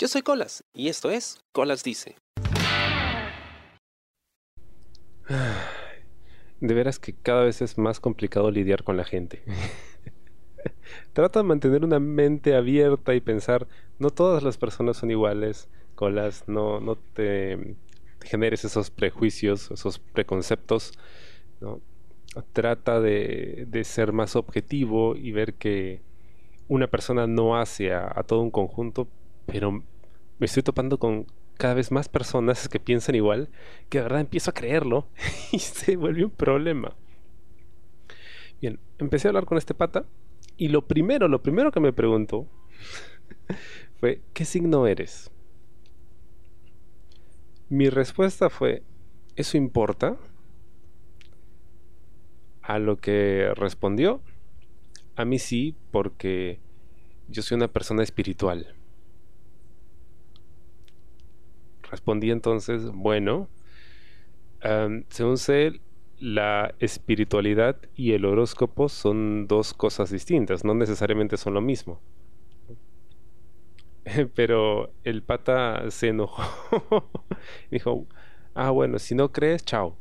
Yo soy Colas y esto es Colas Dice. De veras que cada vez es más complicado lidiar con la gente. Trata de mantener una mente abierta y pensar, no todas las personas son iguales, Colas, no, no te, generes esos prejuicios, esos preconceptos, ¿no? Trata de, ser más objetivo y ver que una persona no hace a todo un conjunto, pero me estoy topando con cada vez más personas que piensan igual, que de verdad empiezo a creerlo y se vuelve un problema. Bien, empecé a hablar con este pata y lo primero, lo primero que me preguntó fue, ¿qué signo eres? Mi respuesta fue, ¿eso importa? A lo que respondió, a mí sí, porque yo soy una persona espiritual. Respondí entonces, bueno, según sé, la espiritualidad y el horóscopo son dos cosas distintas, no necesariamente son lo mismo. Pero el pata se enojó. Dijo, ah, bueno, si no crees, chao.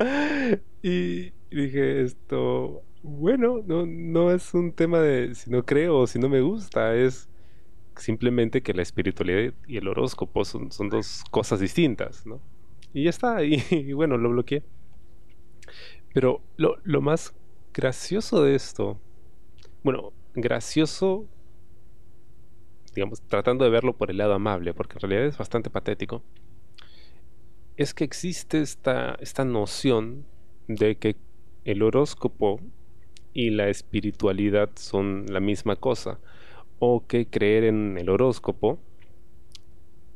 y dije esto, bueno, no, no es un tema de si no creo o si no me gusta, es simplemente que la espiritualidad y el horóscopo son, son dos cosas distintas, ¿no? Y ya está, y, bueno, lo bloqueé. Pero lo, lo más gracioso de esto, bueno, gracioso, digamos, tratando de verlo por el lado amable, porque en realidad es bastante patético, es que existe esta, esta noción de que el horóscopo y la espiritualidad son la misma cosa o que creer en el horóscopo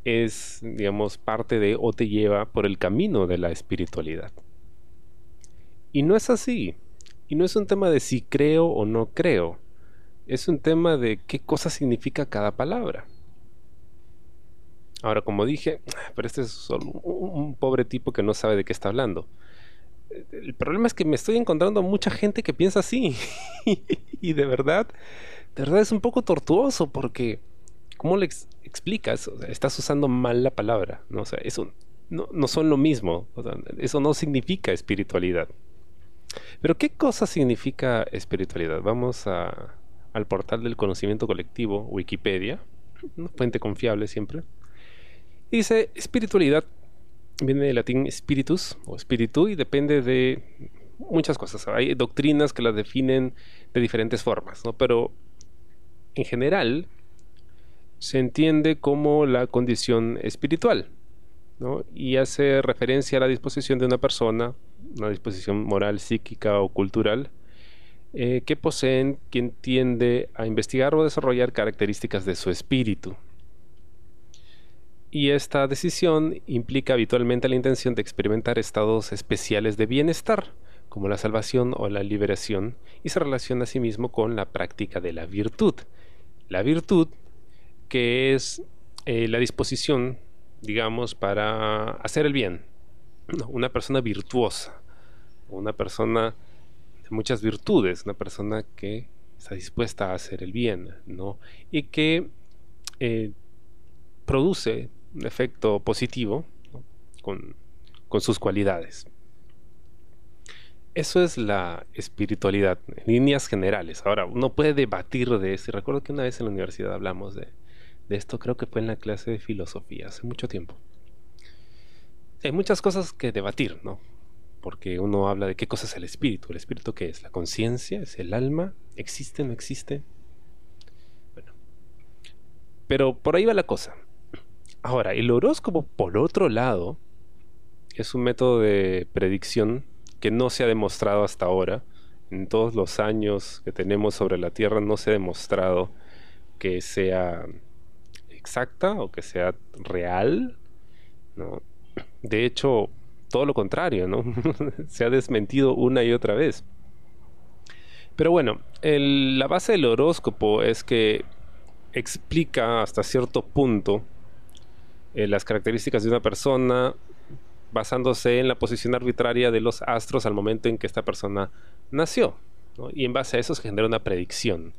es, digamos, parte de o te lleva por el camino de la espiritualidad. Y no es así. Y no es un tema de si creo o no creo. Es un tema de qué cosa significa cada palabra. Ahora, como dije, pero este es un pobre tipo que no sabe de qué está hablando. El problema es que me estoy encontrando mucha gente que piensa así. y de verdad, de verdad es un poco tortuoso porque, ¿cómo le explicas? estás usando mal la palabra, ¿no? O eso no, son lo mismo, eso no significa espiritualidad. Pero ¿qué cosa significa espiritualidad? Vamos al portal del conocimiento colectivo, Wikipedia, una fuente confiable siempre. dice, espiritualidad viene del latín spiritus o espíritu y depende de muchas cosas. Hay doctrinas que las definen de diferentes formas, ¿no? Pero en general se entiende como la condición espiritual y hace referencia a la disposición de una persona, una disposición moral, psíquica o cultural, eh, que poseen quien tiende a investigar o desarrollar características de su espíritu. Y esta decisión implica habitualmente la intención de experimentar estados especiales de bienestar, como la salvación o la liberación, y se relaciona asimismo con la práctica de la virtud, la virtud, que es eh, la disposición, digamos, para hacer el bien. Una persona virtuosa, una persona de muchas virtudes, una persona que está dispuesta a hacer el bien, ¿no? Y que eh, produce un efecto positivo con, con sus cualidades. Eso es la espiritualidad, en líneas generales. Ahora, uno puede debatir de eso. recuerdo que una vez en la universidad hablamos de, esto, creo que fue en la clase de filosofía, hace mucho tiempo. Hay muchas cosas que debatir, ¿no? Porque uno habla de qué cosa es el espíritu. ¿El espíritu qué es? ¿La conciencia? ¿Es el alma? ¿Existe? ¿No existe? Bueno. Pero por ahí va la cosa. Ahora, el horóscopo, por otro lado, es un método de predicción que no se ha demostrado hasta ahora. En todos los años que tenemos sobre la Tierra no se ha demostrado que sea exacta o que sea real. ¿no? De hecho, todo lo contrario, ¿no? se ha desmentido una y otra vez. Pero bueno, la base del horóscopo es que explica hasta cierto punto eh, las características de una persona, basándose en la posición arbitraria de los astros al momento en que esta persona nació. Y en base a eso se genera una predicción.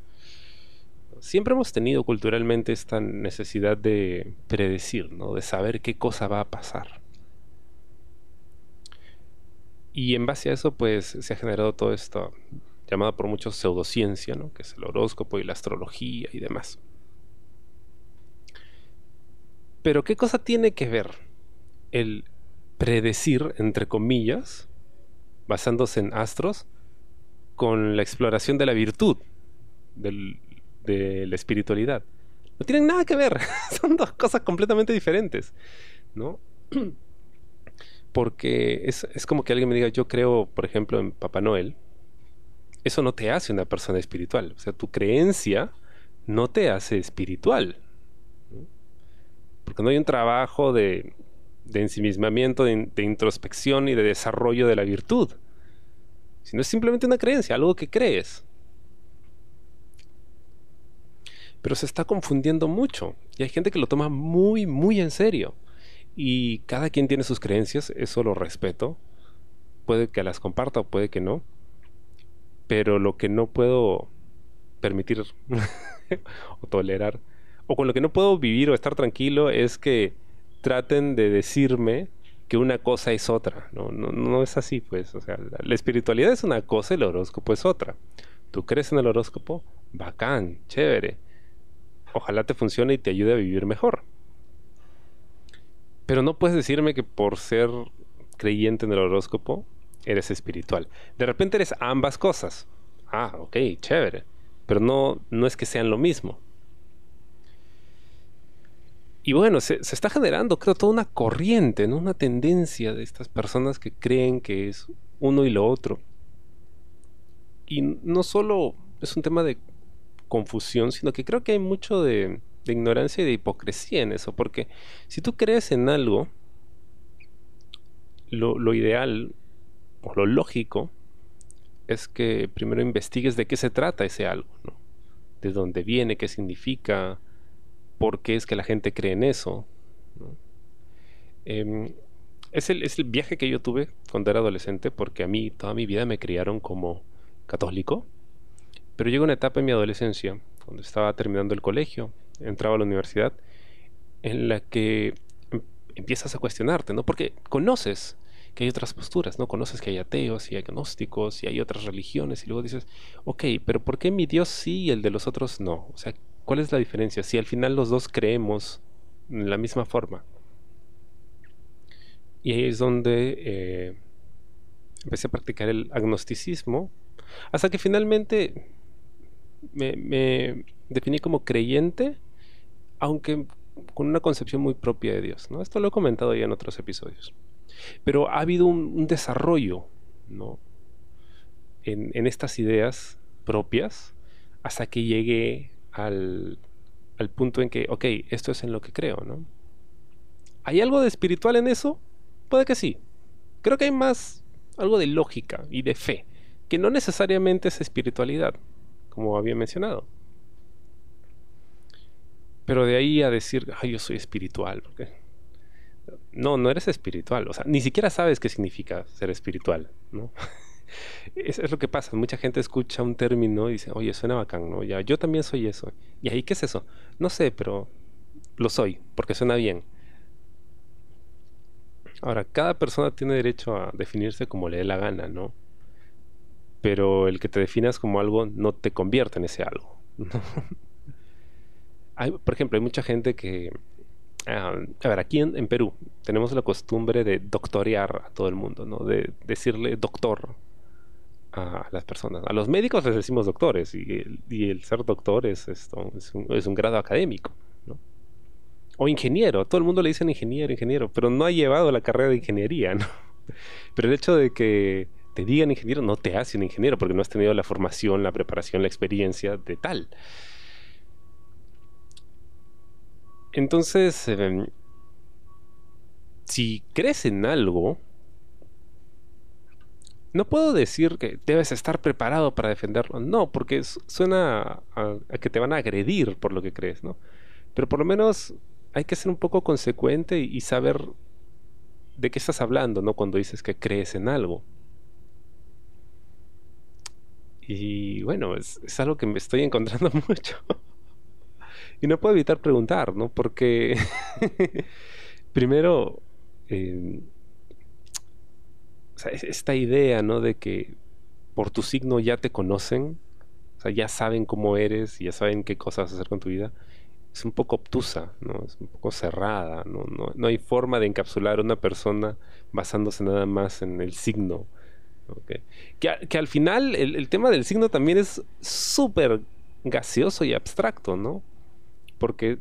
Siempre hemos tenido culturalmente esta necesidad de predecir, ¿no? De saber qué cosa va a pasar. Y en base a eso, pues, se ha generado todo esto llamada por muchos pseudociencia, ¿no? Que es el horóscopo y la astrología y demás. Pero ¿qué cosa tiene que ver el predecir, entre comillas, basándose en astros, con la exploración de la virtud, de la espiritualidad? No tienen nada que ver, son dos cosas completamente diferentes, ¿no? Porque es, es como que alguien me diga, yo creo, por ejemplo, en Papá Noel, eso no te hace una persona espiritual. O sea, tu creencia no te hace espiritual porque no hay un trabajo de, ensimismamiento, de, introspección y de desarrollo de la virtud, sino es simplemente una creencia, algo que crees. Pero se está confundiendo mucho y hay gente que lo toma muy, muy en serio. Y cada quien tiene sus creencias, eso lo respeto. Puede que las comparta o puede que no. Pero lo que no puedo permitir o tolerar o con lo que no puedo vivir o estar tranquilo es que traten de decirme que una cosa es otra. No, no, no es así, pues. O sea, la, espiritualidad es una cosa el horóscopo es otra. Tú crees en el horóscopo, bacán, chévere. Ojalá te funcione y te ayude a vivir mejor. Pero no puedes decirme que por ser creyente en el horóscopo eres espiritual. De repente eres ambas cosas. Ah, ok, chévere. Pero no, no es que sean lo mismo. Y bueno, se, está generando, creo, toda una corriente, ¿no? Una tendencia de estas personas que creen que es uno y lo otro. Y no solo es un tema de confusión, sino que creo que hay mucho de, ignorancia y de hipocresía en eso. Porque si tú crees en algo, lo, lo ideal o lo lógico es que primero investigues de qué se trata ese algo, ¿no? De dónde viene, qué significa, por qué es que la gente cree en eso. Em, es, el, viaje que yo tuve cuando era adolescente, porque a mí toda mi vida me criaron como católico, pero llegó una etapa en mi adolescencia, cuando estaba terminando el colegio, entraba a la universidad, en la que em, empiezas a cuestionarte, ¿no? Porque conoces que hay otras posturas, ¿no? Conoces que hay ateos y agnósticos y hay otras religiones y luego dices, ok, pero ¿por qué mi Dios sí y el de los otros no? O sea, ¿Cuál es la diferencia? Si al final los dos creemos en la misma forma. Y ahí es donde eh, empecé a practicar el agnosticismo, hasta que finalmente me, definí como creyente, aunque con una concepción muy propia de Dios. Esto lo he comentado ya en otros episodios. Pero ha habido un, desarrollo en, estas ideas propias hasta que llegué al, punto en que, ok, esto es en lo que creo, ¿no? ¿Hay algo de espiritual en eso? Puede que sí. Creo que hay más algo de lógica y de fe, que no necesariamente es espiritualidad, como había mencionado. Pero de ahí a decir, ay, yo soy espiritual, porque no, no eres espiritual, o sea, ni siquiera sabes qué significa ser espiritual, ¿no? Eso es lo que pasa. Mucha gente escucha un término y dice, oye, suena bacán, ¿no? Ya, yo también soy eso. ¿Y ahí qué es eso? No sé, pero lo soy, porque suena bien. Ahora, cada persona tiene derecho a definirse como le dé la gana, ¿no? Pero el que te definas como algo no te convierte en ese algo. por ejemplo, hay mucha gente que... A ver, aquí en, en Perú tenemos la costumbre de doctorear a todo el mundo, ¿no? De decirle doctor a las personas. A los médicos les decimos doctores y el, ser doctor es, esto, es, un, grado académico. ¿no? O ingeniero, todo el mundo le dice ingeniero, ingeniero, pero no ha llevado la carrera de ingeniería. ¿no? Pero el hecho de que te digan ingeniero no te hace un ingeniero porque no has tenido la formación, la preparación, la experiencia de tal. Entonces, em, si crees en algo, no puedo decir que debes estar preparado para defenderlo. No, porque suena a, que te van a agredir por lo que crees, ¿no? Pero por lo menos hay que ser un poco consecuente y, saber de qué estás hablando, ¿no? Cuando dices que crees en algo. Y bueno, es, algo que me estoy encontrando mucho. y no puedo evitar preguntar, ¿no? Porque primero, eh, esta idea, ¿no? De que por tu signo ya te conocen, o sea, ya saben cómo eres, ya saben qué cosas hacer con tu vida, es un poco obtusa, ¿no? Es un poco cerrada, ¿no? No, hay forma de encapsular a una persona basándose nada más en el signo. Que, al final el, el, tema del signo también es súper gaseoso y abstracto, ¿no? Porque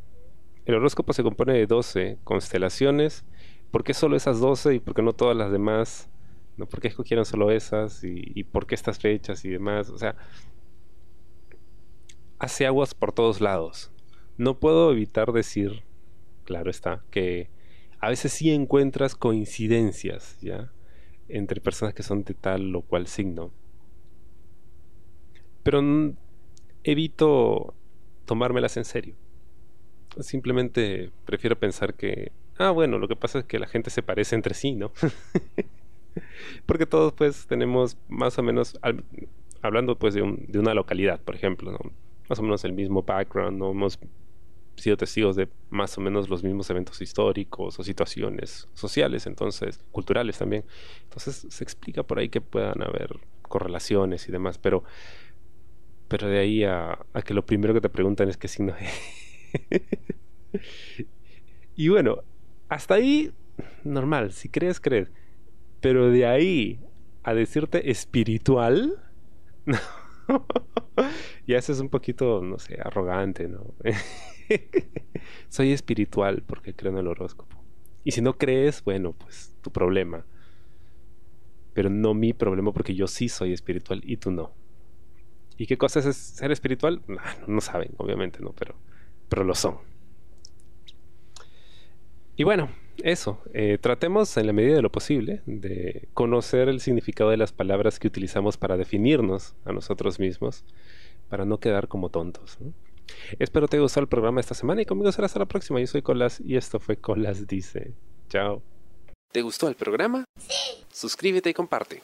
el horóscopo se compone de 12 constelaciones. ¿Por qué solo esas 12 y por qué no todas las demás? ¿No? ¿Por qué escogieron solo esas? ¿Y, y por qué estas fechas y demás? O sea, hace aguas por todos lados. No puedo evitar decir, claro está, que a veces sí encuentras coincidencias, ¿ya? Entre personas que son de tal o cual signo. Pero evito tomármelas en serio. Simplemente prefiero pensar que, ah, bueno, lo que pasa es que la gente se parece entre sí, ¿no? Porque todos pues tenemos más o menos, hablando pues de, de, una localidad, por ejemplo. Más o menos el mismo background, ¿no? Hemos sido testigos de más o menos los mismos eventos históricos o situaciones sociales, entonces, culturales también. Entonces se explica por ahí que puedan haber correlaciones y demás, pero, pero de ahí a, que lo primero que te preguntan es qué signo es. y bueno, hasta ahí, normal, si crees, crees. Pero de ahí a decirte espiritual, ya eso es un poquito, no sé, arrogante, ¿no? Soy espiritual porque creo en el horóscopo. Y si no crees, bueno, pues tu problema. Pero no mi problema porque yo sí soy espiritual y tú no. ¿Y qué cosa es ser espiritual? no saben, obviamente, ¿no? Pero, pero lo son. Y bueno, eso. Eh, tratemos en la medida de lo posible de conocer el significado de las palabras que utilizamos para definirnos a nosotros mismos, para no quedar como tontos. ¿no? Espero te haya gustado el programa esta semana y conmigo será hasta la próxima. Yo soy Colas y esto fue Colas Dice. Chao. ¿Te gustó el programa? Sí. Suscríbete y comparte.